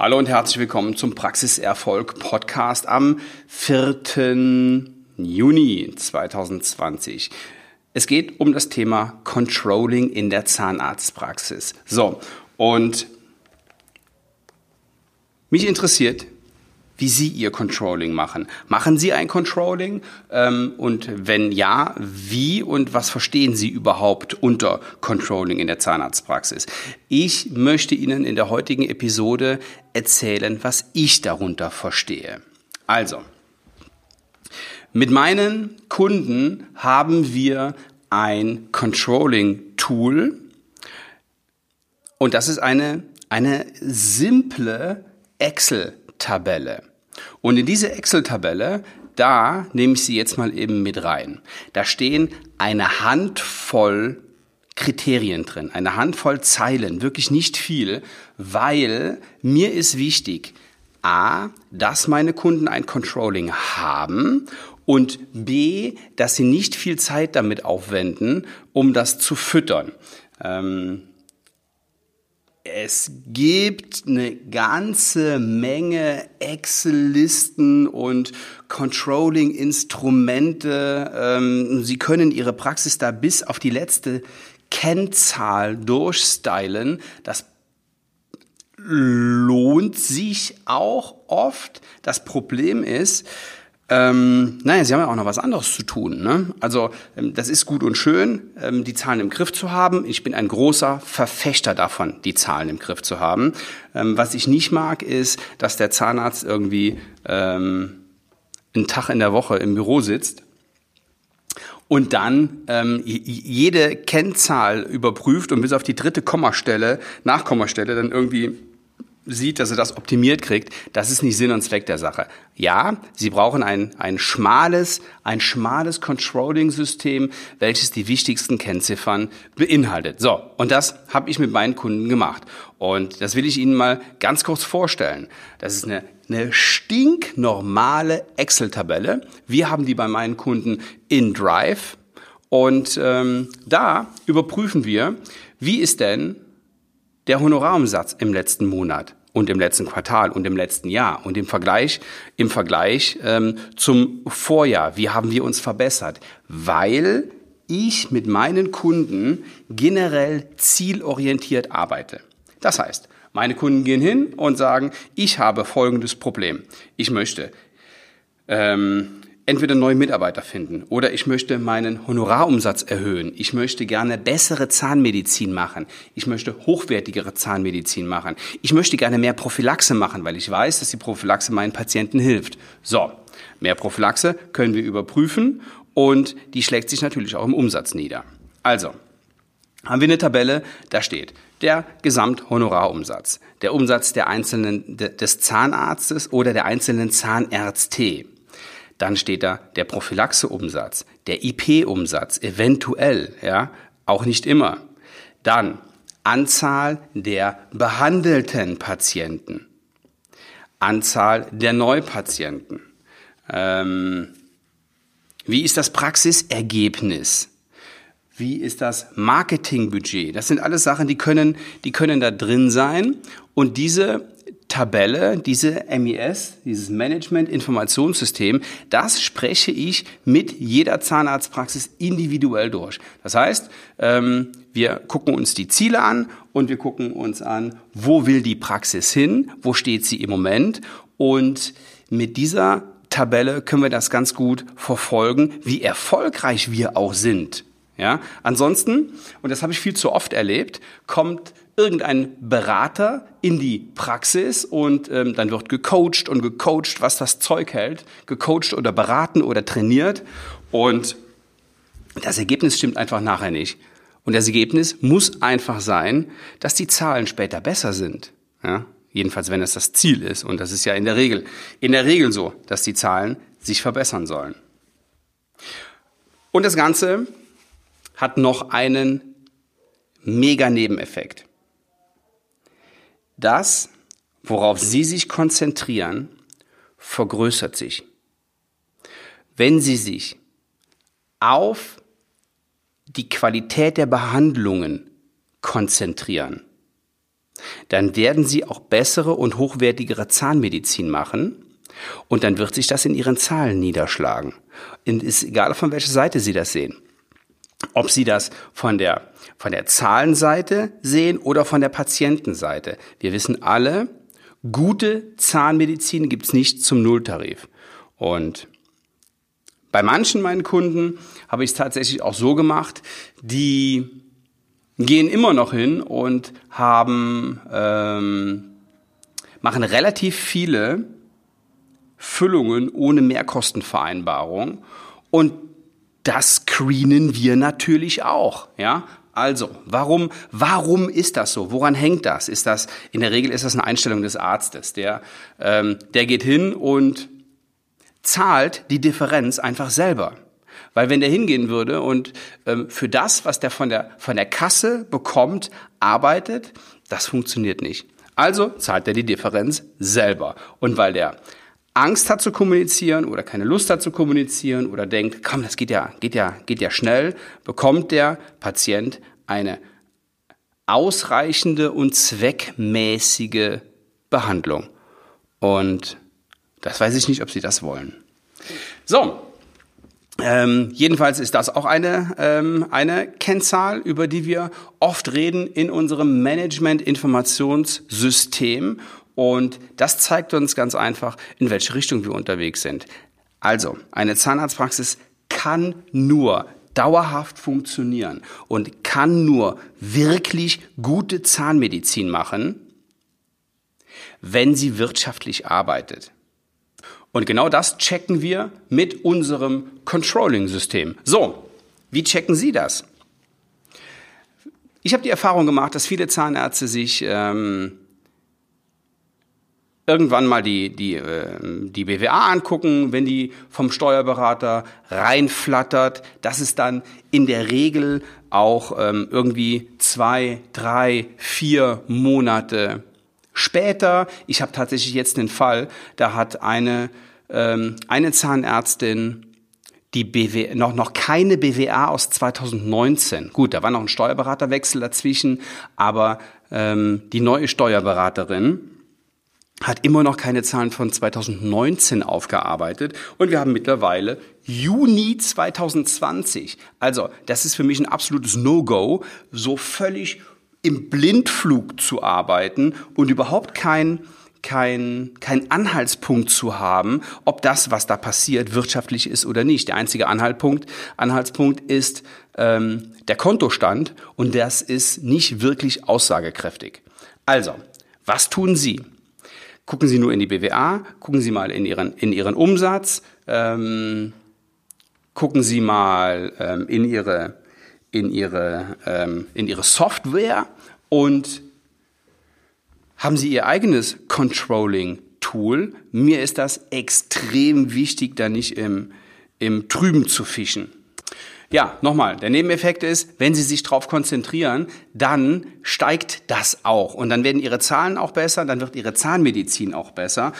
Hallo und herzlich willkommen zum Praxiserfolg Podcast am 4. Juni 2020. Es geht um das Thema Controlling in der Zahnarztpraxis. So, und mich interessiert, wie Sie Ihr Controlling machen. Machen Sie ein Controlling? Ähm, und wenn ja, wie und was verstehen Sie überhaupt unter Controlling in der Zahnarztpraxis? Ich möchte Ihnen in der heutigen Episode erzählen, was ich darunter verstehe. Also, mit meinen Kunden haben wir ein Controlling-Tool und das ist eine, eine simple Excel-Tabelle. Und in diese Excel-Tabelle, da nehme ich sie jetzt mal eben mit rein. Da stehen eine Handvoll Kriterien drin, eine Handvoll Zeilen, wirklich nicht viel, weil mir ist wichtig, A, dass meine Kunden ein Controlling haben und B, dass sie nicht viel Zeit damit aufwenden, um das zu füttern. Ähm, es gibt eine ganze Menge Excel-Listen und Controlling-Instrumente. Ähm, Sie können Ihre Praxis da bis auf die letzte Kennzahl durchstylen. Das lohnt sich auch oft. Das Problem ist, ähm, naja, sie haben ja auch noch was anderes zu tun. Ne? Also ähm, das ist gut und schön, ähm, die Zahlen im Griff zu haben. Ich bin ein großer Verfechter davon, die Zahlen im Griff zu haben. Ähm, was ich nicht mag, ist, dass der Zahnarzt irgendwie ähm, einen Tag in der Woche im Büro sitzt und dann ähm, jede Kennzahl überprüft und bis auf die dritte Kommastelle, Nachkommastelle, dann irgendwie sieht, dass er das optimiert kriegt, das ist nicht Sinn und Zweck der Sache. Ja, Sie brauchen ein, ein schmales, ein schmales Controlling-System, welches die wichtigsten Kennziffern beinhaltet. So, und das habe ich mit meinen Kunden gemacht. Und das will ich Ihnen mal ganz kurz vorstellen. Das ist eine, eine stinknormale Excel-Tabelle. Wir haben die bei meinen Kunden in Drive. Und ähm, da überprüfen wir, wie ist denn der Honorarumsatz im letzten Monat und im letzten Quartal und im letzten Jahr und im Vergleich im Vergleich ähm, zum Vorjahr. Wie haben wir uns verbessert? Weil ich mit meinen Kunden generell zielorientiert arbeite. Das heißt, meine Kunden gehen hin und sagen, ich habe folgendes Problem. Ich möchte ähm, entweder neue Mitarbeiter finden oder ich möchte meinen Honorarumsatz erhöhen. Ich möchte gerne bessere Zahnmedizin machen. Ich möchte hochwertigere Zahnmedizin machen. Ich möchte gerne mehr Prophylaxe machen, weil ich weiß, dass die Prophylaxe meinen Patienten hilft. So, mehr Prophylaxe können wir überprüfen und die schlägt sich natürlich auch im Umsatz nieder. Also, haben wir eine Tabelle, da steht der Gesamthonorarumsatz, der Umsatz der einzelnen, des Zahnarztes oder der einzelnen Zahnärzte. Dann steht da der Prophylaxeumsatz, der IP-Umsatz, eventuell, ja, auch nicht immer. Dann Anzahl der behandelten Patienten, Anzahl der Neupatienten. Ähm, wie ist das Praxisergebnis? Wie ist das Marketingbudget? Das sind alles Sachen, die können, die können da drin sein. Und diese Tabelle, diese MES, dieses Management-Informationssystem, das spreche ich mit jeder Zahnarztpraxis individuell durch. Das heißt, ähm, wir gucken uns die Ziele an und wir gucken uns an, wo will die Praxis hin, wo steht sie im Moment und mit dieser Tabelle können wir das ganz gut verfolgen, wie erfolgreich wir auch sind. Ja, ansonsten, und das habe ich viel zu oft erlebt, kommt irgendein Berater in die Praxis und ähm, dann wird gecoacht und gecoacht, was das Zeug hält, gecoacht oder beraten oder trainiert und das Ergebnis stimmt einfach nachher nicht. Und das Ergebnis muss einfach sein, dass die Zahlen später besser sind. Ja? Jedenfalls, wenn es das Ziel ist. Und das ist ja in der Regel, in der Regel so, dass die Zahlen sich verbessern sollen. Und das Ganze hat noch einen mega Nebeneffekt. Das, worauf Sie sich konzentrieren, vergrößert sich. Wenn Sie sich auf die Qualität der Behandlungen konzentrieren, dann werden Sie auch bessere und hochwertigere Zahnmedizin machen und dann wird sich das in Ihren Zahlen niederschlagen. Und ist egal, von welcher Seite Sie das sehen. Ob Sie das von der, von der Zahlenseite sehen oder von der Patientenseite. Wir wissen alle, gute Zahnmedizin gibt's nicht zum Nulltarif. Und bei manchen meinen Kunden habe ich es tatsächlich auch so gemacht, die gehen immer noch hin und haben ähm, machen relativ viele Füllungen ohne Mehrkostenvereinbarung und das screenen wir natürlich auch, ja. Also, warum, warum ist das so? Woran hängt das? Ist das, in der Regel ist das eine Einstellung des Arztes, der, ähm, der geht hin und zahlt die Differenz einfach selber. Weil wenn der hingehen würde und ähm, für das, was der von der, von der Kasse bekommt, arbeitet, das funktioniert nicht. Also zahlt er die Differenz selber. Und weil der Angst hat zu kommunizieren oder keine Lust hat zu kommunizieren oder denkt, komm, das geht ja, geht ja, geht ja schnell, bekommt der Patient eine ausreichende und zweckmäßige Behandlung. Und das weiß ich nicht, ob Sie das wollen. So, ähm, jedenfalls ist das auch eine, ähm, eine Kennzahl, über die wir oft reden in unserem Management-Informationssystem. Und das zeigt uns ganz einfach, in welche Richtung wir unterwegs sind. Also, eine Zahnarztpraxis kann nur dauerhaft funktionieren und kann nur wirklich gute Zahnmedizin machen, wenn sie wirtschaftlich arbeitet. Und genau das checken wir mit unserem Controlling-System. So, wie checken Sie das? Ich habe die Erfahrung gemacht, dass viele Zahnärzte sich ähm, irgendwann mal die, die, äh, die BWA angucken, wenn die vom Steuerberater reinflattert. Das ist dann in der Regel auch ähm, irgendwie zwei, drei, vier Monate Später, ich habe tatsächlich jetzt den Fall, da hat eine, ähm, eine Zahnärztin die BW, noch, noch keine BWA aus 2019. Gut, da war noch ein Steuerberaterwechsel dazwischen, aber ähm, die neue Steuerberaterin hat immer noch keine Zahlen von 2019 aufgearbeitet und wir haben mittlerweile Juni 2020. Also, das ist für mich ein absolutes No-Go, so völlig im Blindflug zu arbeiten und überhaupt kein kein, kein Anhaltspunkt zu haben, ob das, was da passiert, wirtschaftlich ist oder nicht. Der einzige Anhaltspunkt, Anhaltspunkt ist ähm, der Kontostand und das ist nicht wirklich aussagekräftig. Also, was tun Sie? Gucken Sie nur in die BWA, gucken Sie mal in Ihren, in Ihren Umsatz, ähm, gucken Sie mal ähm, in Ihre in ihre, ähm, in ihre Software und haben sie ihr eigenes Controlling-Tool. Mir ist das extrem wichtig, da nicht im, im Trüben zu fischen. Ja, nochmal, der Nebeneffekt ist, wenn Sie sich darauf konzentrieren, dann steigt das auch. Und dann werden Ihre Zahlen auch besser, dann wird Ihre Zahnmedizin auch besser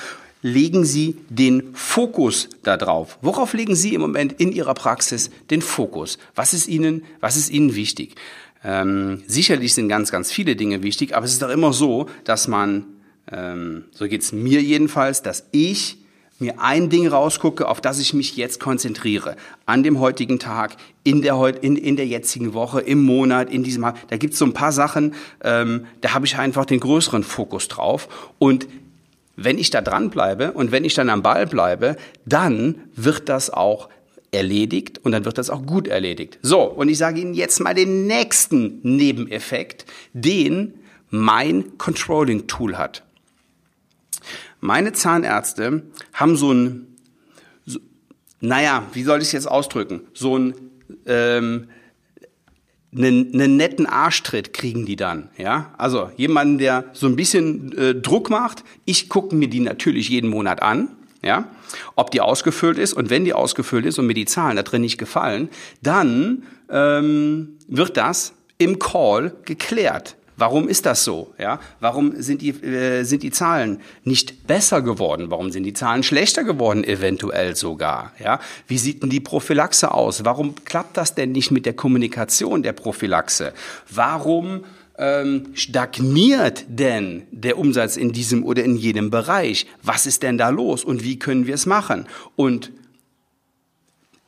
legen Sie den Fokus darauf? Worauf legen Sie im Moment in Ihrer Praxis den Fokus? Was ist Ihnen, was ist Ihnen wichtig? Ähm, sicherlich sind ganz, ganz viele Dinge wichtig, aber es ist doch immer so, dass man, ähm, so geht's mir jedenfalls, dass ich mir ein Ding rausgucke, auf das ich mich jetzt konzentriere. An dem heutigen Tag, in der, heut, in, in der jetzigen Woche, im Monat, in diesem Jahr. Da gibt's so ein paar Sachen, ähm, da habe ich einfach den größeren Fokus drauf. Und wenn ich da dran bleibe und wenn ich dann am Ball bleibe, dann wird das auch erledigt und dann wird das auch gut erledigt. So, und ich sage Ihnen jetzt mal den nächsten Nebeneffekt, den mein Controlling-Tool hat. Meine Zahnärzte haben so ein, so, naja, wie soll ich es jetzt ausdrücken, so ein ähm, einen, einen netten Arschtritt kriegen die dann, ja. Also jemanden, der so ein bisschen äh, Druck macht. Ich gucke mir die natürlich jeden Monat an, ja, ob die ausgefüllt ist. Und wenn die ausgefüllt ist und mir die Zahlen da drin nicht gefallen, dann ähm, wird das im Call geklärt. Warum ist das so? Ja, warum sind die, äh, sind die Zahlen nicht besser geworden? Warum sind die Zahlen schlechter geworden, eventuell sogar? Ja, wie sieht denn die Prophylaxe aus? Warum klappt das denn nicht mit der Kommunikation der Prophylaxe? Warum ähm, stagniert denn der Umsatz in diesem oder in jedem Bereich? Was ist denn da los und wie können wir es machen? Und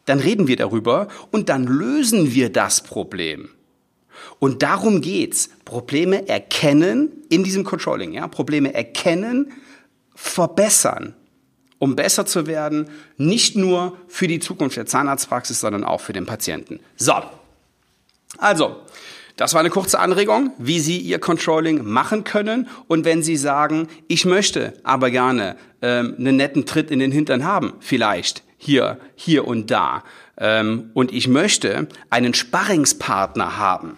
dann reden wir darüber und dann lösen wir das Problem. Und darum geht's. Probleme erkennen in diesem Controlling, ja, Probleme erkennen, verbessern, um besser zu werden, nicht nur für die Zukunft der Zahnarztpraxis, sondern auch für den Patienten. So. Also, das war eine kurze Anregung, wie Sie Ihr Controlling machen können. Und wenn Sie sagen, ich möchte aber gerne ähm, einen netten Tritt in den Hintern haben, vielleicht hier, hier und da, ähm, und ich möchte einen Sparringspartner haben,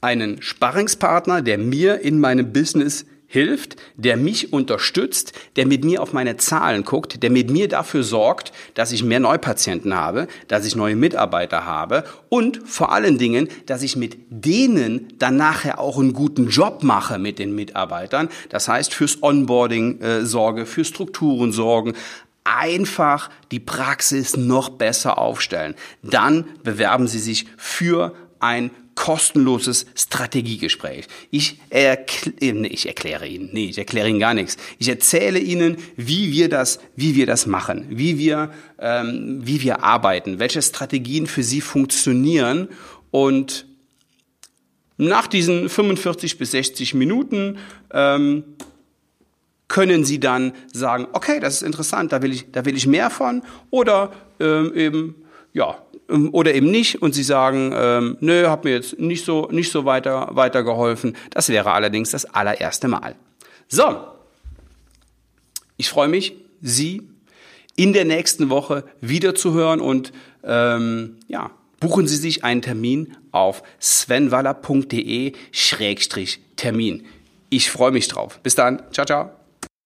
einen Sparringspartner, der mir in meinem Business hilft, der mich unterstützt, der mit mir auf meine Zahlen guckt, der mit mir dafür sorgt, dass ich mehr Neupatienten habe, dass ich neue Mitarbeiter habe und vor allen Dingen, dass ich mit denen dann nachher auch einen guten Job mache mit den Mitarbeitern. Das heißt, fürs Onboarding äh, sorge, für Strukturen sorgen, einfach die Praxis noch besser aufstellen. Dann bewerben Sie sich für ein kostenloses Strategiegespräch. Ich, erkl äh, nee, ich erkläre Ihnen, nee, ich erkläre Ihnen gar nichts. Ich erzähle Ihnen, wie wir das, wie wir das machen, wie wir, ähm, wie wir arbeiten, welche Strategien für Sie funktionieren und nach diesen 45 bis 60 Minuten ähm, können Sie dann sagen, okay, das ist interessant, da will ich, da will ich mehr von, oder ähm, eben ja, oder eben nicht und sie sagen, ähm, nö, hat mir jetzt nicht so, nicht so weiter, weitergeholfen. Das wäre allerdings das allererste Mal. So. Ich freue mich, Sie in der nächsten Woche wieder zu hören und ähm, ja, buchen Sie sich einen Termin auf svenwaller.de-termin. Ich freue mich drauf. Bis dann. Ciao, ciao.